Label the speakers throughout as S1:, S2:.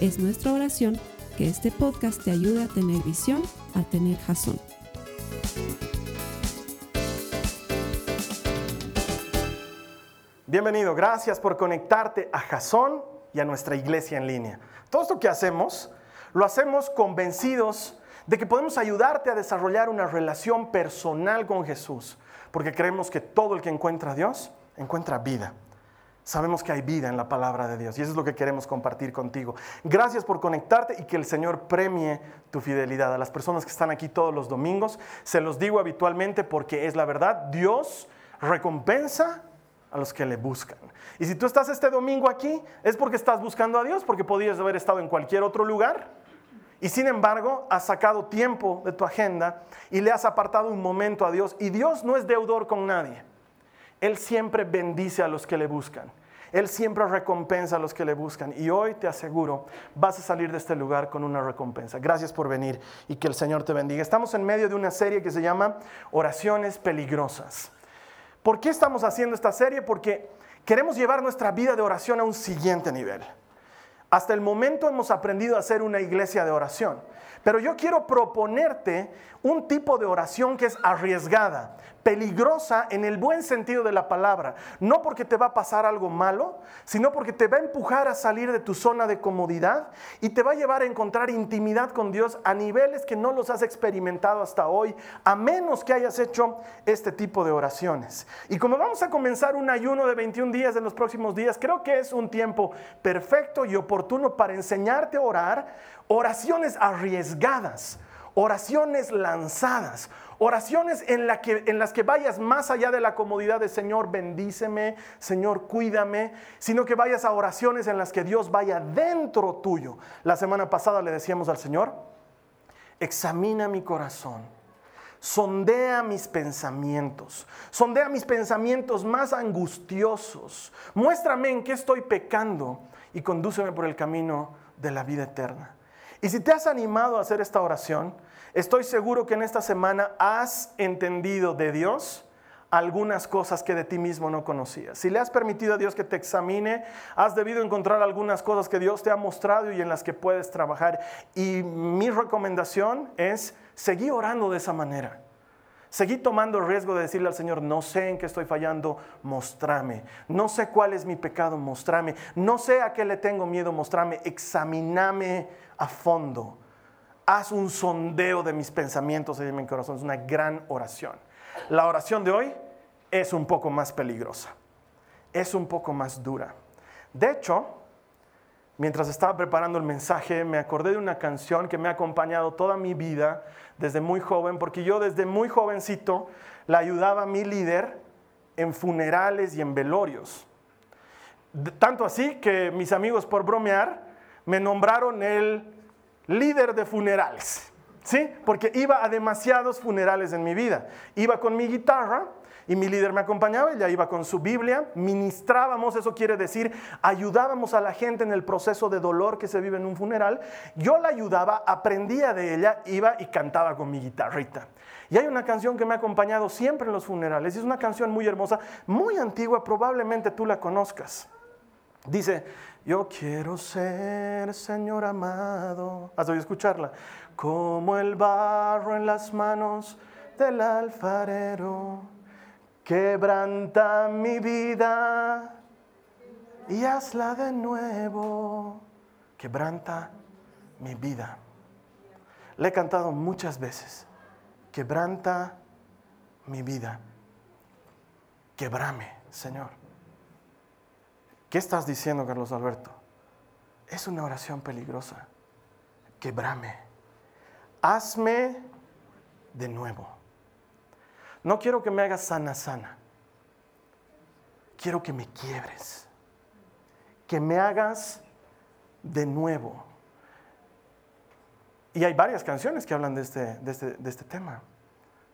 S1: Es nuestra oración que este podcast te ayude a tener visión, a tener jazón.
S2: Bienvenido, gracias por conectarte a Jazón y a nuestra iglesia en línea. Todo esto que hacemos, lo hacemos convencidos de que podemos ayudarte a desarrollar una relación personal con Jesús, porque creemos que todo el que encuentra a Dios encuentra vida. Sabemos que hay vida en la palabra de Dios y eso es lo que queremos compartir contigo. Gracias por conectarte y que el Señor premie tu fidelidad. A las personas que están aquí todos los domingos, se los digo habitualmente porque es la verdad, Dios recompensa a los que le buscan. Y si tú estás este domingo aquí, es porque estás buscando a Dios, porque podrías haber estado en cualquier otro lugar. Y sin embargo, has sacado tiempo de tu agenda y le has apartado un momento a Dios. Y Dios no es deudor con nadie. Él siempre bendice a los que le buscan. Él siempre recompensa a los que le buscan. Y hoy te aseguro, vas a salir de este lugar con una recompensa. Gracias por venir y que el Señor te bendiga. Estamos en medio de una serie que se llama Oraciones Peligrosas. ¿Por qué estamos haciendo esta serie? Porque queremos llevar nuestra vida de oración a un siguiente nivel. Hasta el momento hemos aprendido a hacer una iglesia de oración. Pero yo quiero proponerte un tipo de oración que es arriesgada, peligrosa en el buen sentido de la palabra. No porque te va a pasar algo malo, sino porque te va a empujar a salir de tu zona de comodidad y te va a llevar a encontrar intimidad con Dios a niveles que no los has experimentado hasta hoy, a menos que hayas hecho este tipo de oraciones. Y como vamos a comenzar un ayuno de 21 días en los próximos días, creo que es un tiempo perfecto y oportuno para enseñarte a orar oraciones arriesgadas, oraciones lanzadas, oraciones en, en, las que vayas más allá de la comodidad de Señor, bendíceme, Señor, cuídame, sino que vayas a oraciones en las que Dios vaya dentro tuyo. La semana pasada le decíamos al Señor, examina mi corazón. Sondea mis pensamientos, sondea mis pensamientos más angustiosos, muéstrame en qué estoy pecando y condúceme por el camino de la vida eterna. Y si te has animado a hacer esta oración, estoy seguro que en esta semana has entendido de Dios algunas cosas que de ti mismo no conocías. Si le has permitido a Dios que te examine, has debido encontrar algunas cosas que Dios te ha mostrado y en las que puedes trabajar. Y mi recomendación es seguir orando de esa manera. Seguí tomando el riesgo de decirle al Señor, no sé en qué estoy fallando, mostrame. No sé cuál es mi pecado, mostrame. No sé a qué le tengo miedo, mostrame. Examiname a fondo. Haz un sondeo de mis pensamientos y de mi corazón. Es una gran oración. La oración de hoy es un poco más peligrosa. Es un poco más dura. De hecho, mientras estaba preparando el mensaje, me acordé de una canción que me ha acompañado toda mi vida desde muy joven, porque yo desde muy jovencito la ayudaba a mi líder en funerales y en velorios. Tanto así que mis amigos por bromear me nombraron el líder de funerales, ¿sí? Porque iba a demasiados funerales en mi vida. Iba con mi guitarra y mi líder me acompañaba, ella iba con su Biblia, ministrábamos, eso quiere decir, ayudábamos a la gente en el proceso de dolor que se vive en un funeral. Yo la ayudaba, aprendía de ella, iba y cantaba con mi guitarrita. Y hay una canción que me ha acompañado siempre en los funerales, y es una canción muy hermosa, muy antigua, probablemente tú la conozcas. Dice, yo quiero ser, Señor amado. ¿Has oído escucharla? Como el barro en las manos del alfarero, quebranta mi vida y hazla de nuevo. Quebranta mi vida. Le he cantado muchas veces. Quebranta mi vida. Quebrame, Señor. ¿Qué estás diciendo, Carlos Alberto? Es una oración peligrosa. Quebrame. Hazme de nuevo. No quiero que me hagas sana, sana. Quiero que me quiebres. Que me hagas de nuevo. Y hay varias canciones que hablan de este, de este, de este tema.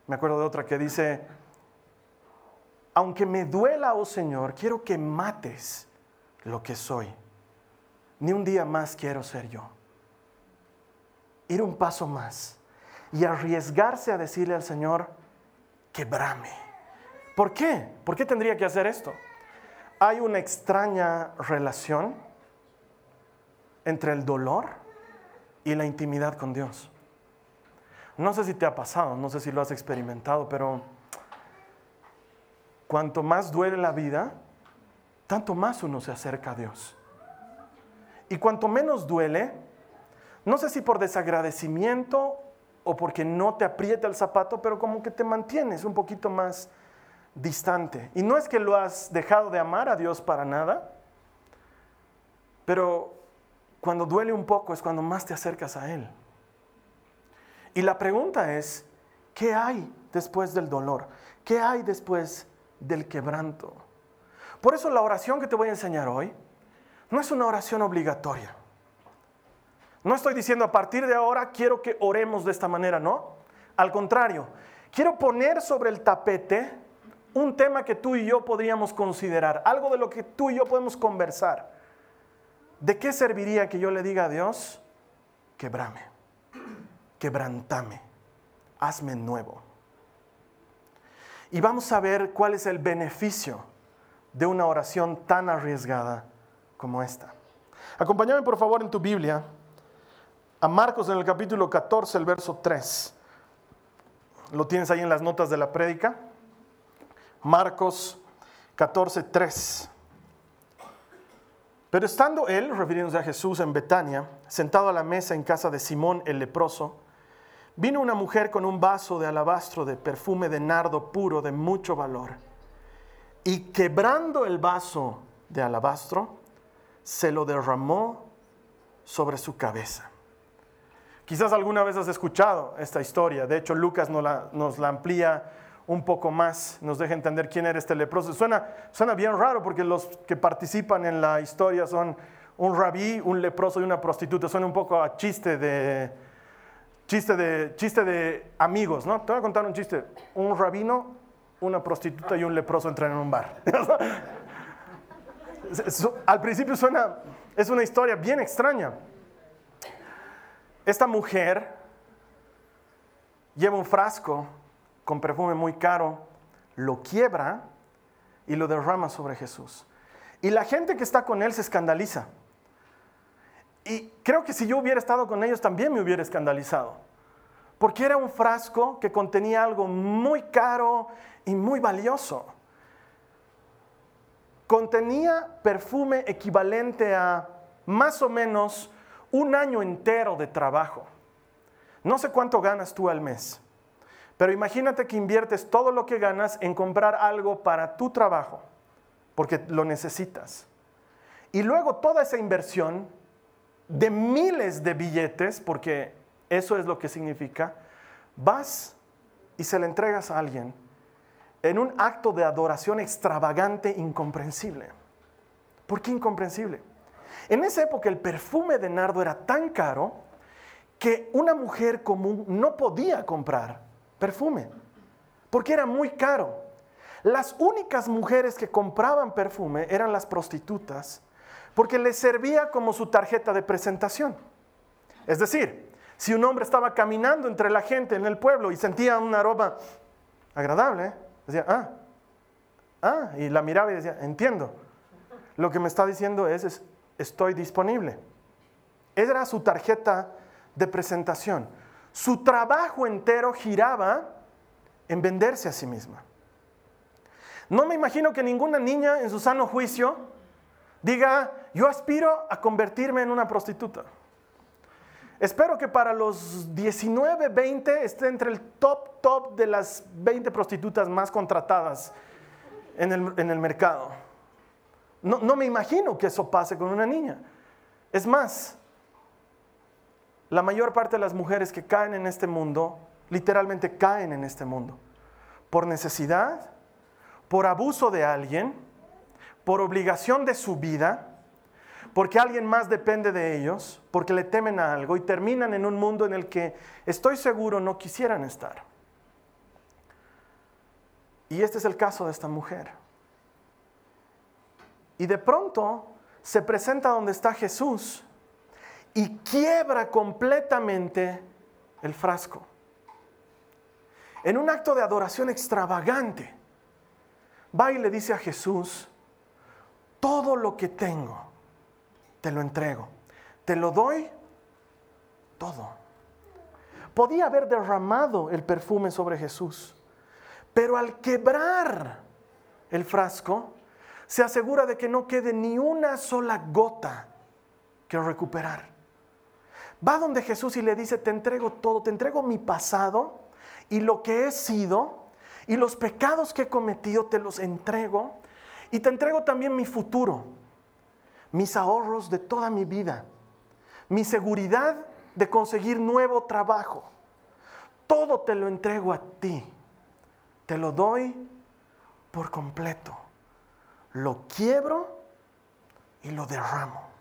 S2: Me acuerdo de otra que dice, aunque me duela, oh Señor, quiero que mates lo que soy. Ni un día más quiero ser yo. Ir un paso más y arriesgarse a decirle al Señor, quebrame. ¿Por qué? ¿Por qué tendría que hacer esto? Hay una extraña relación entre el dolor y la intimidad con Dios. No sé si te ha pasado, no sé si lo has experimentado, pero cuanto más duele la vida, tanto más uno se acerca a Dios. Y cuanto menos duele, no sé si por desagradecimiento o porque no te aprieta el zapato, pero como que te mantienes un poquito más distante. Y no es que lo has dejado de amar a Dios para nada, pero cuando duele un poco es cuando más te acercas a Él. Y la pregunta es, ¿qué hay después del dolor? ¿Qué hay después del quebranto. Por eso la oración que te voy a enseñar hoy no es una oración obligatoria. No estoy diciendo a partir de ahora quiero que oremos de esta manera, no. Al contrario, quiero poner sobre el tapete un tema que tú y yo podríamos considerar, algo de lo que tú y yo podemos conversar. ¿De qué serviría que yo le diga a Dios, quebrame, quebrantame, hazme nuevo? Y vamos a ver cuál es el beneficio de una oración tan arriesgada como esta. Acompáñame por favor en tu Biblia a Marcos en el capítulo 14, el verso 3. Lo tienes ahí en las notas de la prédica. Marcos 14, 3. Pero estando él, refiriéndose a Jesús en Betania, sentado a la mesa en casa de Simón el leproso, Vino una mujer con un vaso de alabastro de perfume de nardo puro de mucho valor. Y quebrando el vaso de alabastro, se lo derramó sobre su cabeza. Quizás alguna vez has escuchado esta historia. De hecho, Lucas nos la, amplía un poco más, nos deja entender quién era este leproso. Suena, suena bien raro porque los que participan en la historia son un rabí, un leproso y una prostituta. Suena un poco a chiste de, Chiste de, chiste de amigos, ¿no? Te voy a contar un chiste. Un rabino, una prostituta y un leproso entran en un bar. Al principio suena, es una historia bien extraña. Esta mujer lleva un frasco con perfume muy caro, lo quiebra y lo derrama sobre Jesús. Y la gente que está con él se escandaliza. Y creo que si yo hubiera estado con ellos también me hubiera escandalizado. Porque era un frasco que contenía algo muy caro y muy valioso. Contenía perfume equivalente a más o menos un año entero de trabajo. No sé cuánto ganas tú al mes, pero imagínate que inviertes todo lo que ganas en comprar algo para tu trabajo, porque lo necesitas. Y luego toda esa inversión de miles de billetes, porque eso es lo que significa, vas y se le entregas a alguien en un acto de adoración extravagante, incomprensible. ¿Por qué incomprensible? En esa época el perfume de nardo era tan caro que una mujer común no podía comprar perfume, porque era muy caro. Las únicas mujeres que compraban perfume eran las prostitutas porque les servía como su tarjeta de presentación. Es decir, si un hombre estaba caminando entre la gente en el pueblo y sentía un aroma agradable, decía, ah, ah, y la miraba y decía, entiendo. Lo que me está diciendo es, es estoy disponible. Era su tarjeta de presentación. Su trabajo entero giraba en venderse a sí misma. No me imagino que ninguna niña en su sano juicio diga, yo aspiro a convertirme en una prostituta. Espero que para los 19, 20 esté entre el top, top de las 20 prostitutas más contratadas en el, mercado. No, no me imagino que eso pase con una niña. Es más, la mayor parte de las mujeres que caen en este mundo, literalmente caen en este mundo, por necesidad, por abuso de alguien, por obligación de su vida, porque alguien más depende de ellos, porque le temen a algo y terminan en un mundo en el que estoy seguro no quisieran estar. Y este es el caso de esta mujer. Y de pronto se presenta donde está Jesús y quiebra completamente el frasco. En un acto de adoración extravagante, va y le dice a Jesús, todo lo que tengo, te lo entrego, te lo doy todo. Podía haber derramado el perfume sobre Jesús, pero al quebrar el frasco, se asegura de que no quede ni una sola gota que recuperar. Va donde Jesús y le dice, te entrego todo, te entrego mi pasado y lo que he sido y los pecados que he cometido te los entrego y te entrego también mi futuro, mis ahorros de toda mi vida, mi seguridad de conseguir nuevo trabajo. Todo te lo entrego a ti. Te lo doy por completo. Lo quiebro y lo derramo.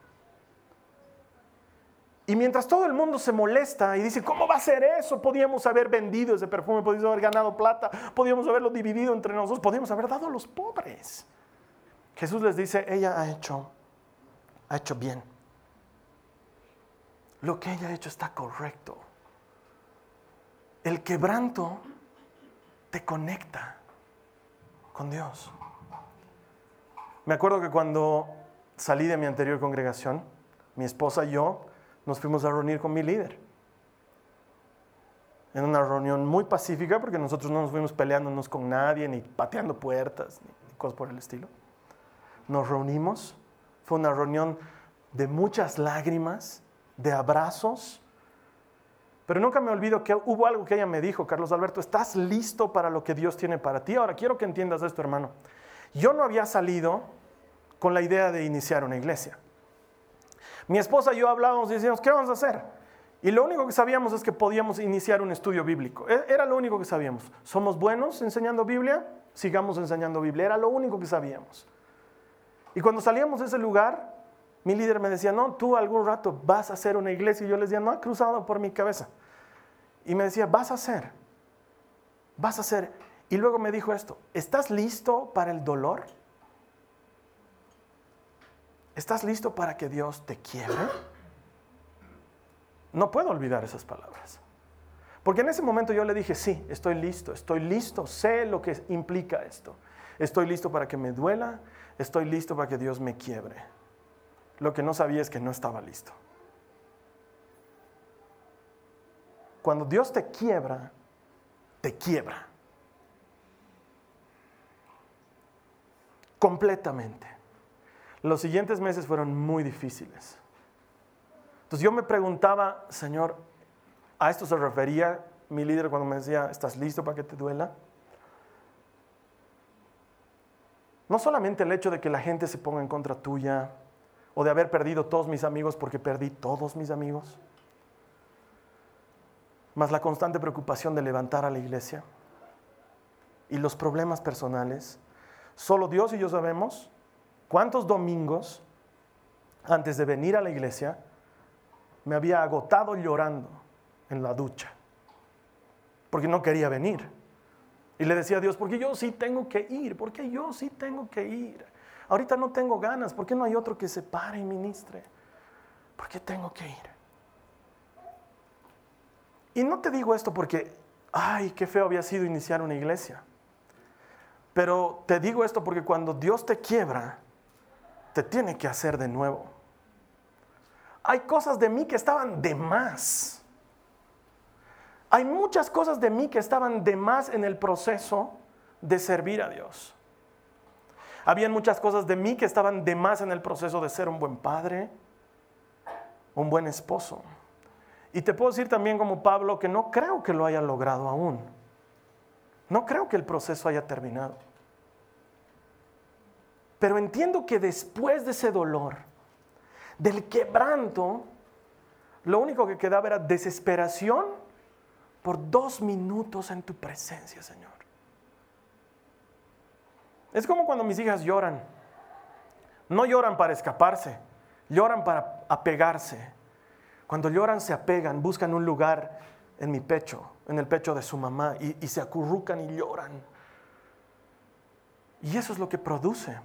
S2: Y mientras todo el mundo se molesta y dice, ¿cómo va a ser eso? Podíamos haber vendido ese perfume, podíamos haber ganado plata, podíamos haberlo dividido entre nosotros, podíamos haber dado a los pobres. Jesús les dice, ella ha hecho, ha hecho bien. Lo que ella ha hecho está correcto. El quebranto te conecta con Dios. Me acuerdo que cuando salí de mi anterior congregación, mi esposa y yo nos fuimos a reunir con mi líder. En una reunión muy pacífica, porque nosotros no nos fuimos peleándonos con nadie, ni pateando puertas, ni cosas por el estilo. Nos reunimos, fue una reunión de muchas lágrimas, de abrazos, pero nunca me olvido que hubo algo que ella me dijo, Carlos Alberto, ¿estás listo para lo que Dios tiene para ti? Ahora quiero que entiendas esto, hermano. Yo no había salido con la idea de iniciar una iglesia. Mi esposa y yo hablábamos y decíamos, ¿qué vamos a hacer? Y lo único que sabíamos es que podíamos iniciar un estudio bíblico. E, era lo único que sabíamos. ¿Somos buenos enseñando Biblia? Sigamos enseñando Biblia. Era lo único que sabíamos. Y cuando salíamos de ese lugar, mi líder me decía, no, tú algún rato vas a hacer una iglesia. Y yo les decía, no ha cruzado por mi cabeza. Y me decía, vas a hacer, vas a hacer. Y luego me dijo esto, ¿estás listo para el dolor? ¿Estás listo para que Dios te quiebre? No puedo olvidar esas palabras. Porque en ese momento yo le dije, sí, estoy listo, estoy listo, sé lo que implica esto. Estoy listo para que me duela, estoy listo para que Dios me quiebre. Lo que no sabía es que no estaba listo. Cuando Dios te quiebra, te quiebra. Completamente. Los siguientes meses fueron muy difíciles. Entonces yo me preguntaba, Señor, ¿a esto se refería mi líder cuando me decía, ¿estás listo para que te duela? No solamente el hecho de que la gente se ponga en contra tuya o de haber perdido todos mis amigos porque perdí todos mis amigos, más la constante preocupación de levantar a la iglesia y los problemas personales. Solo Dios y yo sabemos ¿Cuántos domingos antes de venir a la iglesia me había agotado llorando en la ducha? Porque no quería venir. Y le decía a Dios, porque yo sí tengo que ir, porque yo sí tengo que ir. Ahorita no tengo ganas, ¿por qué no hay otro que se pare y ministre? ¿Por qué tengo que ir? Y no te digo esto porque, ay, qué feo había sido iniciar una iglesia. Pero te digo esto porque cuando Dios te quiebra, te tiene que hacer de nuevo. Hay cosas de mí que estaban de más. Hay muchas cosas de mí que estaban de más en el proceso de servir a Dios. Habían muchas cosas de mí que estaban de más en el proceso de ser un buen padre, un buen esposo. Y te puedo decir también como Pablo que no creo que lo haya logrado aún. No creo que el proceso haya terminado. Pero entiendo que después de ese dolor, del quebranto, lo único que quedaba era desesperación por dos minutos en tu presencia, Señor. Es como cuando mis hijas lloran. No lloran para escaparse, Lloran para apegarse. Cuando lloran se apegan, buscan un lugar en mi pecho, en el pecho de su mamá, y, se acurrucan y lloran. Y eso es lo que produce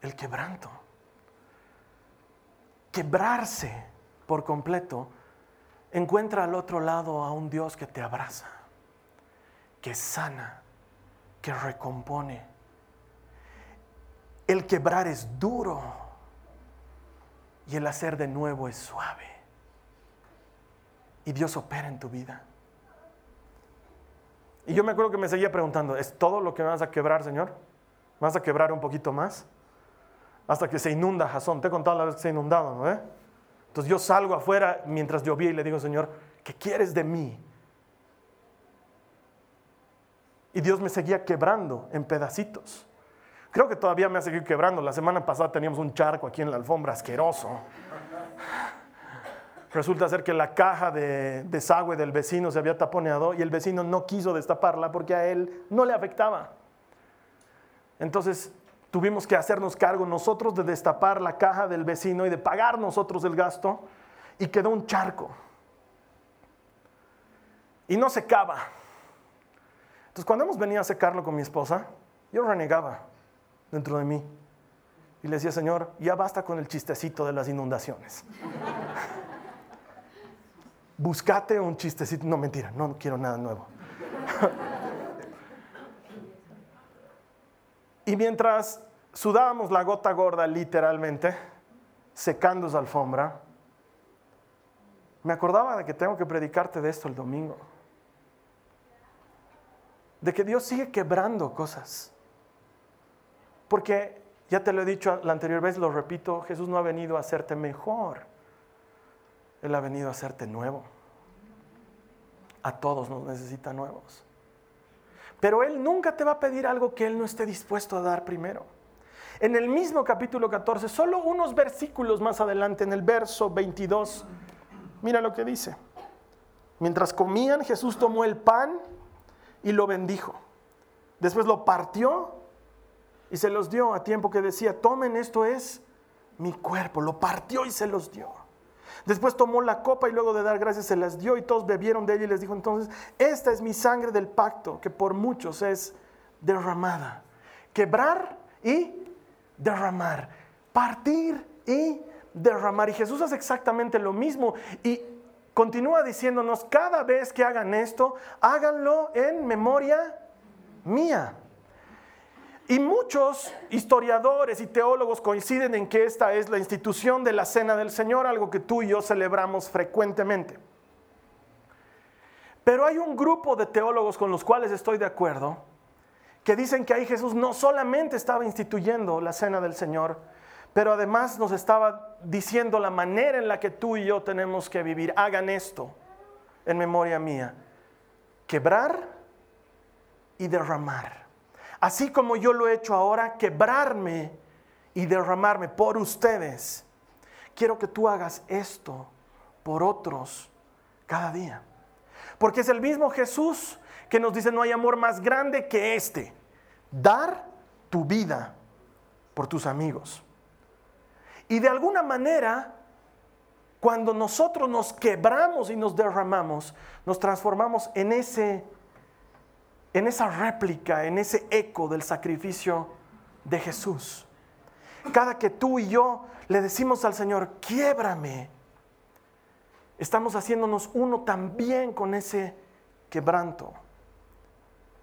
S2: el quebranto. Quebrarse por completo encuentra al otro lado a un Dios que te abraza, que sana, que recompone. El quebrar es duro y el hacer de nuevo es suave. Y Dios opera en tu vida. Y yo me acuerdo que me seguía preguntando, ¿es todo lo que vas a quebrar, Señor? ¿Vas a quebrar un poquito más? Hasta que se inunda Jasón. Te he contado la vez que se ha inundado, ¿no? Entonces yo salgo afuera mientras llovía y le digo, Señor, ¿qué quieres de mí? Y Dios me seguía quebrando en pedacitos. Creo que todavía me ha seguido quebrando. La semana pasada teníamos un charco aquí en la alfombra asqueroso. Resulta ser que la caja de desagüe del vecino se había taponeado y el vecino no quiso destaparla porque a él no le afectaba. Entonces tuvimos que hacernos cargo nosotros de destapar la caja del vecino y de pagar nosotros el gasto y quedó un charco. Y no secaba. Entonces cuando hemos venido a secarlo con mi esposa, yo renegaba dentro de mí y le decía, Señor, ya basta con el chistecito de las inundaciones. Buscate un chistecito, no mentira, no quiero nada nuevo. y mientras sudábamos la gota gorda literalmente, secando esa alfombra, me acordaba de que tengo que predicarte de esto el domingo. De que Dios sigue quebrando cosas. Porque, ya te lo he dicho la anterior vez, lo repito, Jesús no ha venido a hacerte mejor. Él ha venido a hacerte nuevo. A todos nos necesita nuevos. Pero Él nunca te va a pedir algo que Él no esté dispuesto a dar primero. En el mismo capítulo 14, solo unos versículos más adelante, en el verso 22, mira lo que dice. Mientras comían, Jesús tomó el pan y lo bendijo. Después lo partió y se los dio a tiempo que decía, tomen, esto es mi cuerpo. Lo partió y se los dio. Después tomó la copa y luego de dar gracias se las dio y todos bebieron de ella y les dijo entonces, esta es mi sangre del pacto que por muchos es derramada. Quebrar y derramar, partir y derramar. Y Jesús hace exactamente lo mismo y continúa diciéndonos, cada vez que hagan esto, háganlo en memoria mía. Y muchos historiadores y teólogos coinciden en que esta es la institución de la Cena del Señor, algo que tú y yo celebramos frecuentemente. Pero hay un grupo de teólogos con los cuales estoy de acuerdo, que dicen que ahí Jesús no solamente estaba instituyendo la cena del Señor, pero además nos estaba diciendo la manera en la que tú y yo tenemos que vivir. Hagan esto en memoria mía. Quebrar y derramar. Así como yo lo he hecho ahora, quebrarme y derramarme por ustedes. Quiero que tú hagas esto por otros cada día. Porque es el mismo Jesús que nos dice no hay amor más grande que este, dar tu vida por tus amigos. Y de alguna manera, cuando nosotros nos quebramos y nos derramamos, nos transformamos en ese en esa réplica, en ese eco del sacrificio de Jesús. Cada que tú y yo le decimos al Señor, quiebrame, estamos haciéndonos uno también con ese quebranto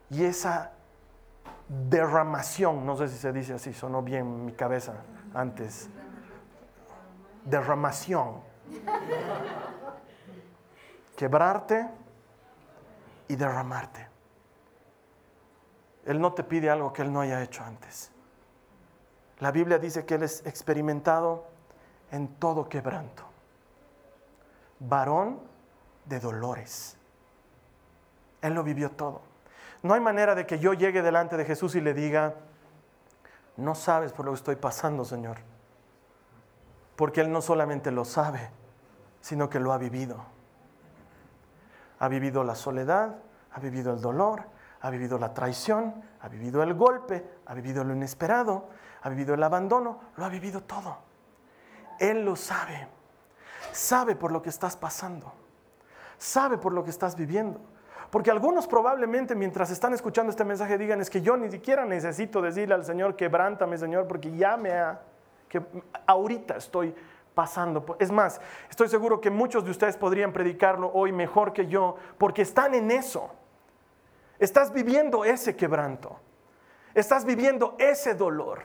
S2: y esa derramación, no sé si se dice así, sonó bien en mi cabeza antes, derramación, quebrarte y derramarte. Él no te pide algo que Él no haya hecho antes. La Biblia dice que Él es experimentado en todo quebranto, varón de dolores. Él lo vivió todo. No hay manera de que yo llegue delante de Jesús y le diga, no sabes por lo que estoy pasando, Señor. Porque Él no solamente lo sabe, sino que lo ha vivido. Ha vivido la soledad, ha vivido el dolor, ha vivido la traición, ha vivido el golpe, ha vivido lo inesperado, ha vivido el abandono, lo ha vivido todo. Él lo sabe. Sabe por lo que estás pasando. Sabe por lo que estás viviendo. Porque algunos probablemente mientras están escuchando este mensaje digan, es que yo ni siquiera necesito decirle al Señor, quebrántame Señor, porque ya me ha, que ahorita estoy pasando. Es más, estoy seguro que muchos de ustedes podrían predicarlo hoy mejor que yo, porque están en eso. Estás viviendo ese quebranto. Estás viviendo ese dolor.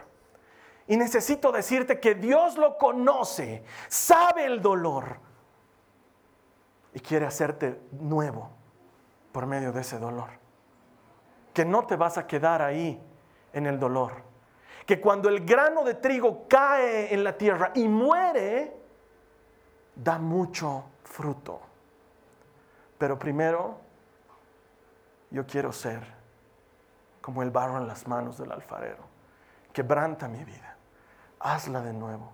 S2: Y necesito decirte que Dios lo conoce, sabe el dolor y quiere hacerte nuevo por medio de ese dolor. Que no te vas a quedar ahí en el dolor. Que cuando el grano de trigo cae en la tierra y muere, da mucho fruto. Pero primero, yo quiero ser como el barro en las manos del alfarero. Quebranta mi vida. Hazla de nuevo.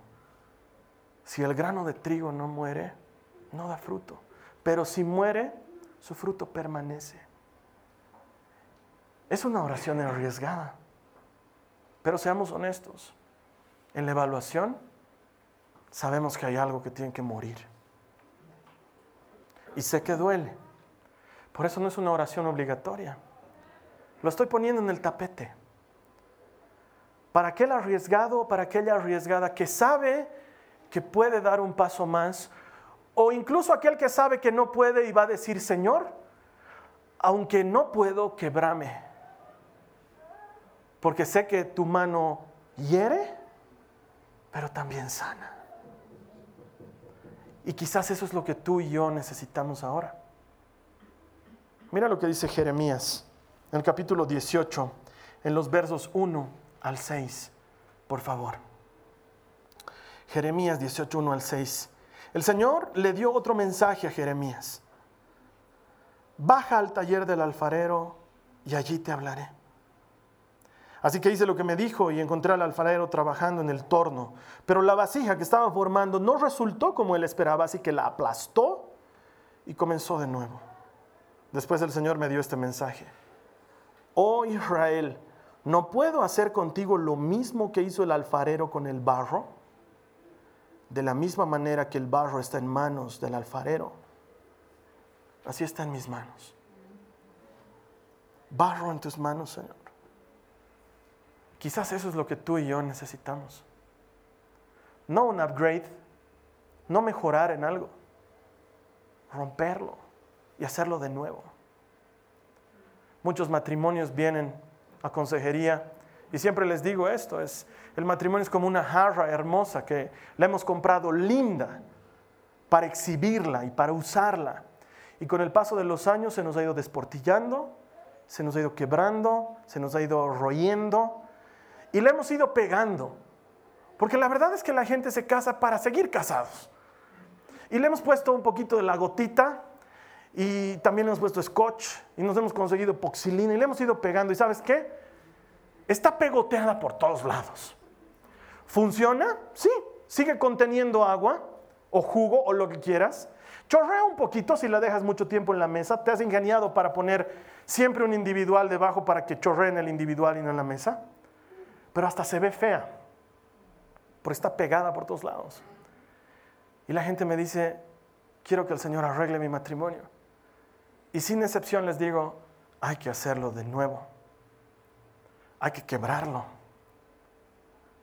S2: Si el grano de trigo no muere, no da fruto. Pero si muere, su fruto permanece. Es una oración arriesgada, pero seamos honestos. En la evaluación sabemos que hay algo que tiene que morir. Y sé que duele. Por eso no es una oración obligatoria. Lo estoy poniendo en el tapete. Para aquel arriesgado, para aquella arriesgada que sabe que puede dar un paso más o incluso aquel que sabe que no puede y va a decir, Señor, aunque no puedo, quebrame. Porque sé que tu mano hiere, pero también sana. Y quizás eso es lo que tú y yo necesitamos ahora. Mira lo que dice Jeremías en el capítulo 18, en los versos 1 al 6, por favor. Jeremías 18, 1 al 6. El Señor le dio otro mensaje a Jeremías. Baja al taller del alfarero y allí te hablaré. Así que hice lo que me dijo y encontré al alfarero trabajando en el torno. Pero la vasija que estaba formando no resultó como él esperaba, así que la aplastó y comenzó de nuevo. Después el Señor me dio este mensaje. Oh Israel, ¿no puedo hacer contigo lo mismo que hizo el alfarero con el barro? de la misma manera que el barro está en manos del alfarero, así está en mis manos. Barro en tus manos, Señor. Quizás eso es lo que tú y yo necesitamos. No un upgrade, no mejorar en algo, romperlo y hacerlo de nuevo. Muchos matrimonios vienen a consejería y siempre les digo esto, es, el matrimonio es como una jarra hermosa que la hemos comprado linda para exhibirla y para usarla. Y con el paso de los años se nos ha ido desportillando, se nos ha ido quebrando, se nos ha ido royendo y la hemos ido pegando. Porque la verdad es que la gente se casa para seguir casados. Y le hemos puesto un poquito de la gotita y también hemos puesto scotch y nos hemos conseguido poxilina y le hemos ido pegando. ¿Y sabes qué? está pegoteada por todos lados. ¿Funciona? Sí, sigue conteniendo agua o jugo o lo que quieras. Chorrea un poquito si la dejas mucho tiempo en la mesa. Te has ingeniado para poner siempre un individual debajo para que chorree en el individual y no en la mesa. Pero hasta se ve fea, porque está pegada por todos lados. Y la gente me dice, quiero que el Señor arregle mi matrimonio. Y sin excepción les digo, hay que hacerlo de nuevo hay que quebrarlo,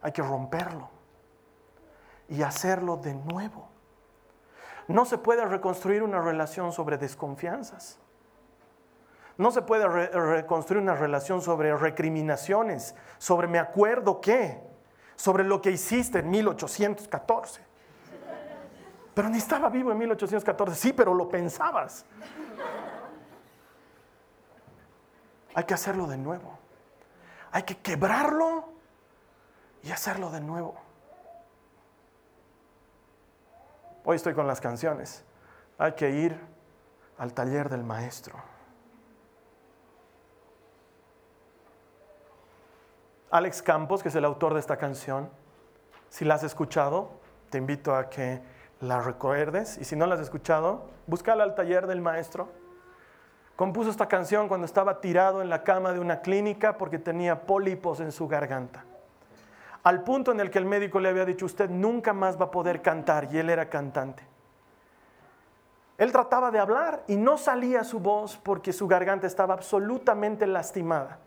S2: hay que romperlo y hacerlo de nuevo. No se puede reconstruir una relación sobre desconfianzas. No se puede reconstruir una relación sobre recriminaciones, sobre me acuerdo qué, sobre lo que hiciste en 1814. Pero ni estaba vivo en 1814, sí, pero lo pensabas. Hay que hacerlo de nuevo. Hay que quebrarlo y hacerlo de nuevo. Hoy estoy con las canciones. Hay que ir al taller del maestro. Alex Campos, que es el autor de esta canción, si la has escuchado, te invito a que la recuerdes. Y si no la has escuchado, búscala al taller del maestro. Compuso esta canción cuando estaba tirado en la cama de una clínica porque tenía pólipos en su garganta. al punto en el que el médico le había dicho, usted nunca más va a poder cantar, y él era cantante. Él trataba de hablar y no salía su voz porque su garganta estaba absolutamente lastimada.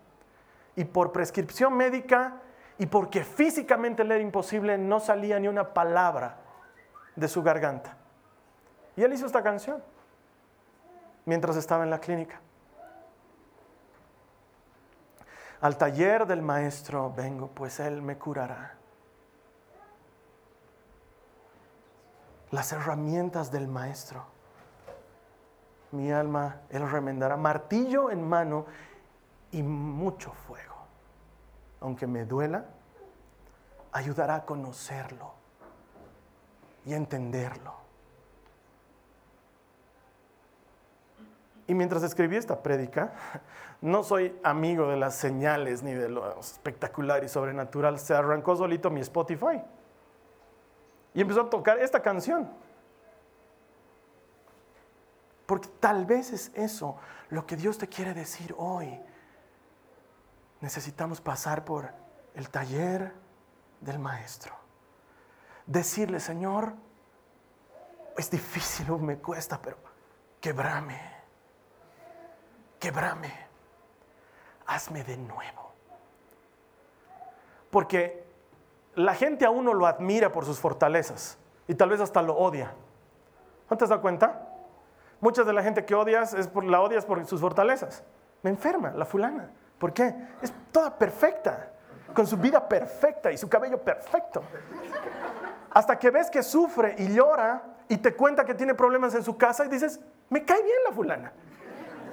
S2: Y por prescripción médica y porque físicamente le era imposible, no salía ni una palabra de su garganta. Y él hizo esta canción mientras estaba en la clínica. Al taller del maestro vengo, pues él me curará. Las herramientas del maestro. Mi alma él remendará. Martillo en mano y mucho fuego. Aunque me duela, ayudará a conocerlo y entenderlo. Y mientras escribí esta prédica, no soy amigo de las señales ni de lo espectacular y sobrenatural. Se arrancó solito mi Spotify. Y empezó a tocar esta canción. Porque tal vez es eso lo que Dios te quiere decir hoy. Necesitamos pasar por el taller del maestro. Decirle, Señor, es difícil, me cuesta, pero quebrame, quebrame hazme de nuevo. Porque la gente a uno lo admira por sus fortalezas y tal vez hasta lo odia. ¿No te has dado cuenta? Mucha de la gente que odias es por, la odias por sus fortalezas. Me enferma la fulana. ¿Por qué? Es toda perfecta, con su vida perfecta y su cabello perfecto. Hasta que ves que sufre y llora y te cuenta que tiene problemas en su casa y dices, me cae bien la fulana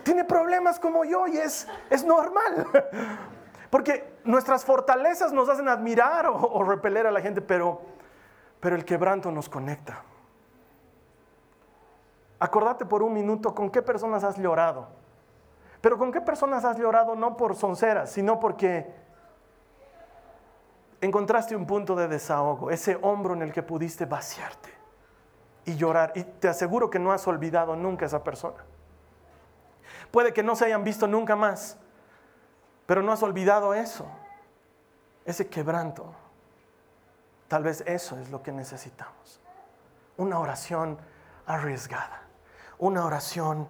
S2: tiene problemas como yo y es, es normal. Porque nuestras fortalezas nos hacen admirar o, repeler a la gente, pero, pero el quebranto nos conecta. Acordate por un minuto con qué personas has llorado. Pero con qué personas has llorado no por sonceras, sino porque encontraste un punto de desahogo, ese hombro en el que pudiste vaciarte y llorar. Y te aseguro que no has olvidado nunca a esa persona. Puede que no se hayan visto nunca más, pero no has olvidado eso, ese quebranto. Tal vez eso es lo que necesitamos. Una oración arriesgada, una oración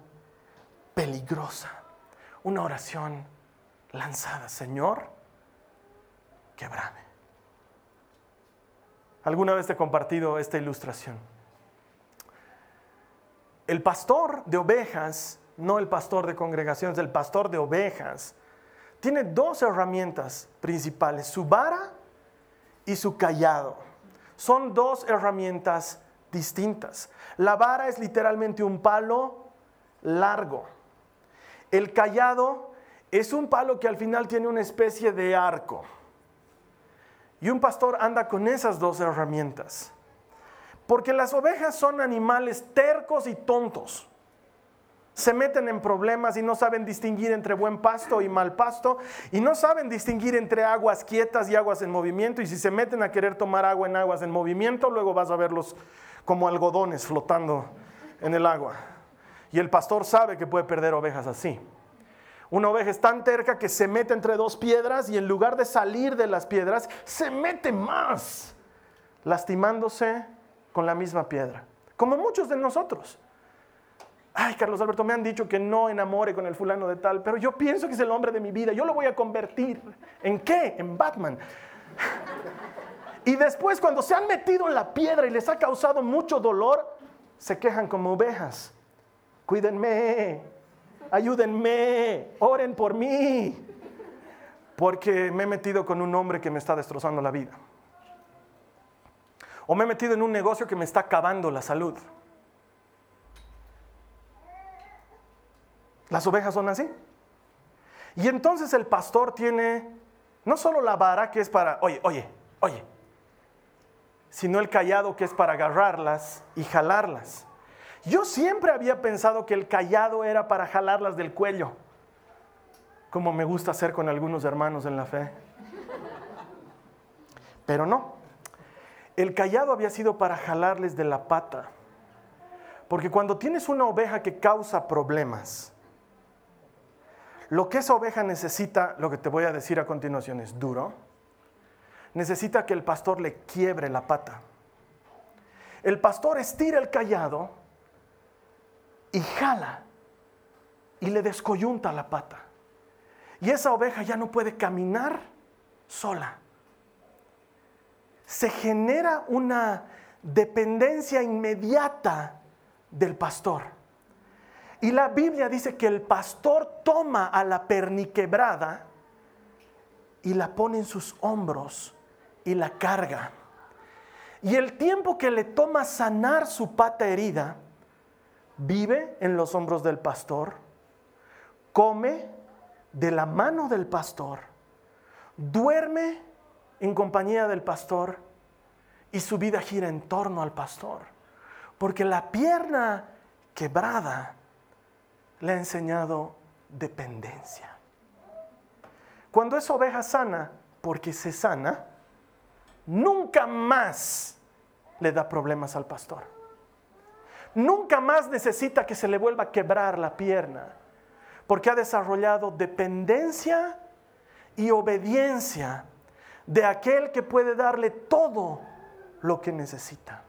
S2: peligrosa, una oración lanzada. Señor, quebrame. Alguna vez te he compartido esta ilustración. El pastor de ovejas no el pastor de congregaciones, el pastor de ovejas, tiene dos herramientas principales, su vara y su callado. Son dos herramientas distintas. La vara es literalmente un palo largo. El callado es un palo que al final tiene una especie de arco. Y un pastor anda con esas dos herramientas. Porque las ovejas son animales tercos y tontos se meten en problemas y no saben distinguir entre buen pasto y mal pasto y no saben distinguir entre aguas quietas y aguas en movimiento y si se meten a querer tomar agua en aguas en movimiento, luego vas a verlos como algodones flotando en el agua. Y el pastor sabe que puede perder ovejas así. Una oveja es tan terca que se mete entre dos piedras y en lugar de salir de las piedras, se mete más, lastimándose con la misma piedra, como muchos de nosotros. Ay, Carlos Alberto, me han dicho que no enamore con el fulano de tal, pero yo pienso que es el hombre de mi vida. Yo lo voy a convertir. ¿En qué? En Batman. Y después, cuando se han metido en la piedra y les ha causado mucho dolor, se quejan como ovejas. Cuídenme, ayúdenme, oren por mí, porque me he metido con un hombre que me está destrozando la vida. O me he metido en un negocio que me está acabando la salud. Las ovejas son así. Y entonces el pastor tiene no solo la vara que es para, oye, oye, oye, sino el callado que es para agarrarlas y jalarlas. Yo siempre había pensado que el callado era para jalarlas del cuello, como me gusta hacer con algunos hermanos en la fe. Pero no, el callado había sido para jalarles de la pata. Porque cuando tienes una oveja que causa problemas, lo que esa oveja necesita, lo que te voy a decir a continuación, es duro. necesita que el pastor le quiebre la pata. El pastor estira el callado y jala y le descoyunta la pata. Y esa oveja ya no puede caminar sola. Se genera una dependencia inmediata del pastor. Y la Biblia dice que el pastor toma a la perniquebrada y la pone en sus hombros y la carga. Y el tiempo que le toma sanar su pata herida, vive en los hombros del pastor, come de la mano del pastor, duerme en compañía del pastor y su vida gira en torno al pastor. Porque la pierna quebrada le ha enseñado dependencia. Cuando es oveja sana, porque se sana, nunca más le da problemas al pastor. Nunca más necesita que se le vuelva a quebrar la pierna, porque ha desarrollado dependencia y obediencia de aquel que puede darle todo lo que necesita.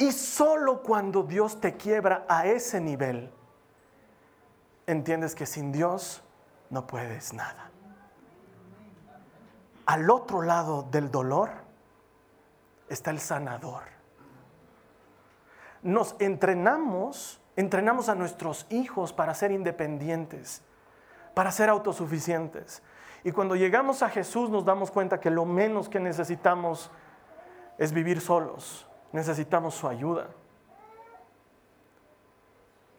S2: Y solo cuando Dios te quiebra a ese nivel, entiendes que sin Dios no puedes nada. Al otro lado del dolor está el sanador. Nos entrenamos, entrenamos a nuestros hijos para ser independientes, para ser autosuficientes. Y cuando llegamos a Jesús nos damos cuenta que lo menos que necesitamos es vivir solos, necesitamos su ayuda.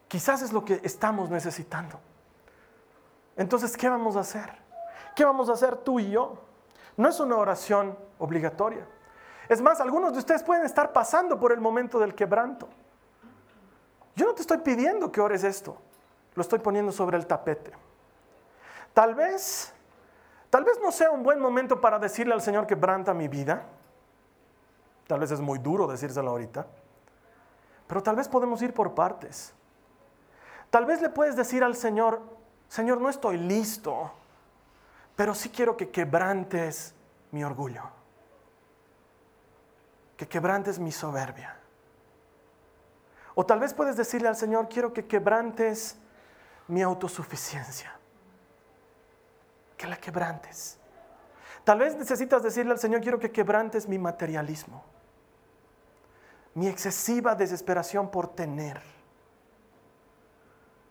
S2: Quizás es lo que estamos necesitando. Entonces, ¿qué vamos a hacer? ¿Qué vamos a hacer tú y yo? No es una oración obligatoria. Es más, algunos de ustedes pueden estar pasando por el momento del quebranto. Yo no te estoy pidiendo que ores esto, lo estoy poniendo sobre el tapete. Tal vez, tal vez no sea un buen momento para decirle al Señor quebranta mi vida. Tal vez es muy duro decírselo ahorita. Pero tal vez podemos ir por partes. Tal vez le puedes decir al Señor, Señor, no estoy listo, pero sí quiero que quebrantes mi orgullo, que quebrantes mi soberbia. O tal vez puedes decirle al Señor, quiero que quebrantes mi autosuficiencia, que la quebrantes. Tal vez necesitas decirle al Señor, quiero que quebrantes mi materialismo, mi excesiva desesperación por tener.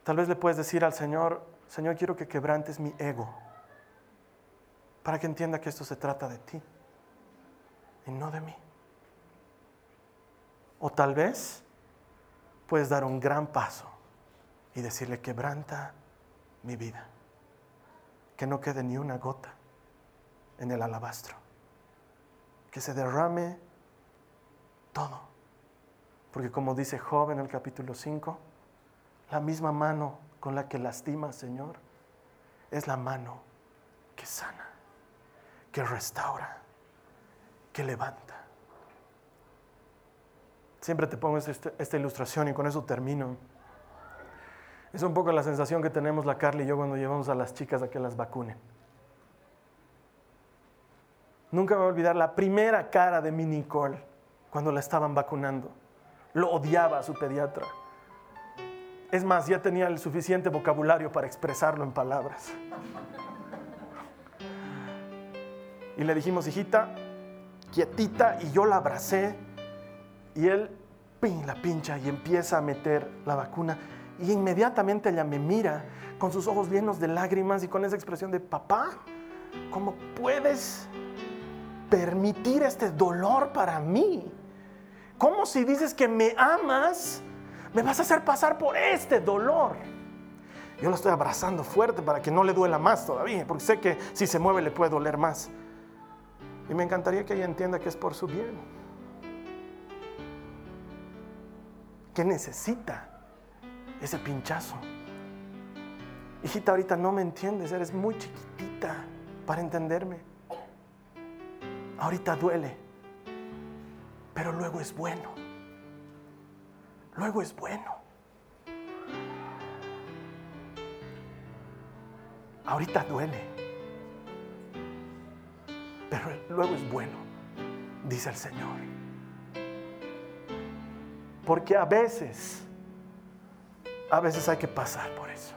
S2: Tal vez le puedes decir al Señor, Señor, quiero que quebrantes mi ego para que entienda que esto se trata de ti y no de mí. O tal vez puedes dar un gran paso y decirle, quebranta mi vida, que no quede ni una gota en el alabastro, que se derrame todo. Porque como dice Job en el capítulo 5, la misma mano con la que lastima, Señor, es la mano que sana, que restaura, que levanta. Siempre te pongo este, esta, ilustración y con eso termino. Es un poco la sensación que tenemos la Carly y yo cuando llevamos a las chicas a que las vacunen. Nunca voy a olvidar la primera cara de mi Nicole cuando la estaban vacunando. Lo odiaba a su pediatra. Es más, ya tenía el suficiente vocabulario para expresarlo en palabras. Y le dijimos, hijita, quietita, y yo la abracé. Y él, pin, la pincha y empieza a meter la vacuna. Y inmediatamente ella me mira con sus ojos llenos de lágrimas y con esa expresión de, papá, ¿cómo puedes permitir este dolor para mí? ¿Cómo si dices que me amas? me vas a hacer pasar por este dolor. Yo lo estoy abrazando fuerte para que no le duela más todavía, porque sé que si se mueve le puede doler más. Y me encantaría que ella entienda que es por su bien. Que necesita ese pinchazo. Hijita, ahorita no me entiendes, eres muy chiquitita para entenderme. Ahorita duele, pero luego es bueno luego es bueno. Ahorita duele, pero luego es bueno, dice el Señor. Porque a veces, a veces hay que pasar por eso.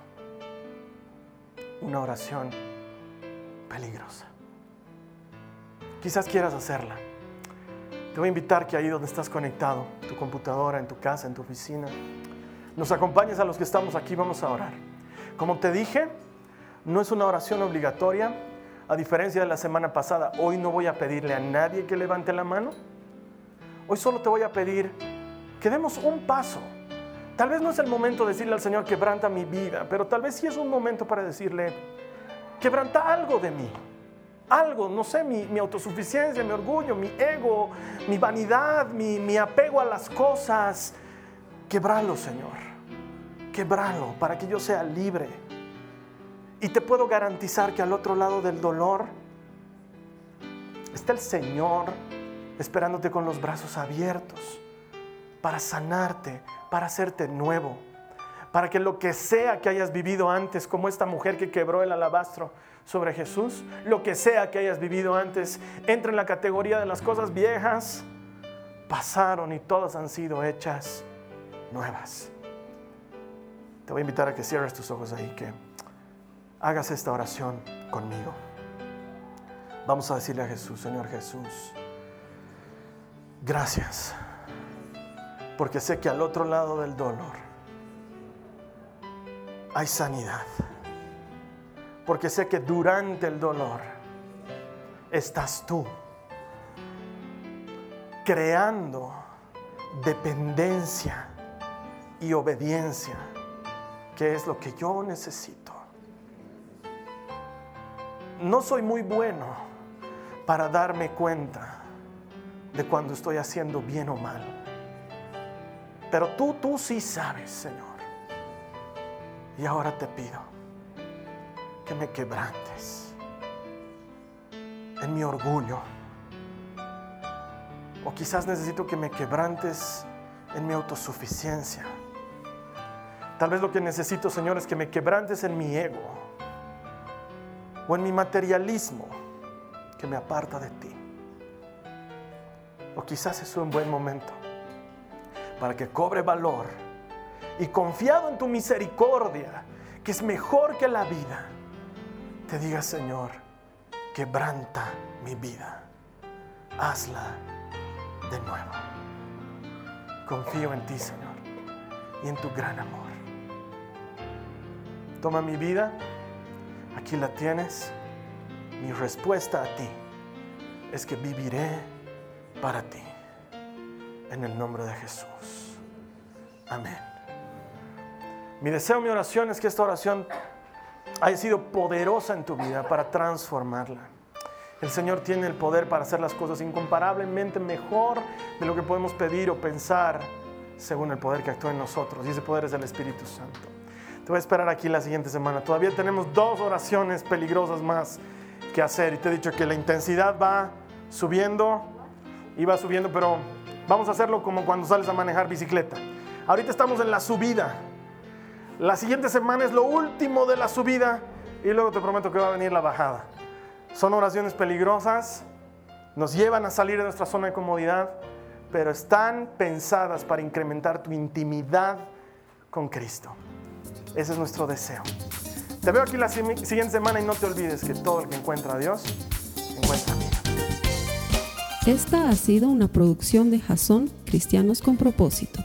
S2: Una oración peligrosa. Quizás quieras hacerla. Te voy a invitar que ahí donde estás conectado, tu computadora, en tu casa, en tu oficina, nos acompañes a los que estamos aquí, vamos a orar. Como te dije, no es una oración obligatoria, a diferencia de la semana pasada. Hoy no voy a pedirle a nadie que levante la mano. Hoy solo te voy a pedir que demos un paso. Tal vez no es el momento de decirle al Señor, quebranta mi vida, pero tal vez sí es un momento para decirle, quebranta algo de mí algo, no sé, mi, autosuficiencia, mi orgullo, mi ego, mi vanidad, mi, mi apego a las cosas. Quebralo, Señor. Quebralo para que yo sea libre. Y te puedo garantizar que al otro lado del dolor está el Señor esperándote con los brazos abiertos para sanarte, para hacerte nuevo, para que lo que sea que hayas vivido antes, como esta mujer que quebró el alabastro, sobre Jesús, lo que sea que hayas vivido antes, entra en la categoría de las cosas viejas, pasaron y todas han sido hechas nuevas. Te voy a invitar a que cierres tus ojos ahí, que hagas esta oración conmigo. Vamos a decirle a Jesús, Señor Jesús, gracias, porque sé que al otro lado del dolor hay sanidad porque sé que durante el dolor estás tú creando dependencia y obediencia, que es lo que yo necesito. No soy muy bueno para darme cuenta de cuando estoy haciendo bien o mal. Pero tú, tú sí sabes, Señor. Y ahora te pido que me quebrantes en mi orgullo. O quizás necesito que me quebrantes en mi autosuficiencia. Tal vez lo que necesito, Señor, es que me quebrantes en mi ego o en mi materialismo que me aparta de ti. O quizás es un buen momento para que cobre valor y confiado en tu misericordia, que es mejor que la vida, te diga, Señor, quebranta mi vida, hazla de nuevo. Confío en ti, Señor, y en tu gran amor. Toma mi vida, aquí la tienes. Mi respuesta a ti es que viviré para ti. En el nombre de Jesús. Amén. Mi deseo, mi oración es que esta oración haya sido poderosa en tu vida para transformarla. El Señor tiene el poder para hacer las cosas incomparablemente mejor de lo que podemos pedir o pensar según el poder que actúa en nosotros. Y ese poder es el Espíritu Santo. Te voy a esperar aquí la siguiente semana. Todavía tenemos dos oraciones peligrosas más que hacer. Y te he dicho que la intensidad va subiendo y va subiendo, pero vamos a hacerlo como cuando sales a manejar bicicleta. Ahorita estamos en la subida. La siguiente semana es lo último de la subida y luego te prometo que va a venir la bajada. Son oraciones peligrosas, nos llevan a salir de nuestra zona de comodidad, pero están pensadas para incrementar tu intimidad con Cristo. Ese es nuestro deseo. Te veo aquí la siguiente semana y no te olvides que todo el que encuentra a Dios encuentra a mí.
S1: Esta ha sido una producción de Jason Cristianos con propósito.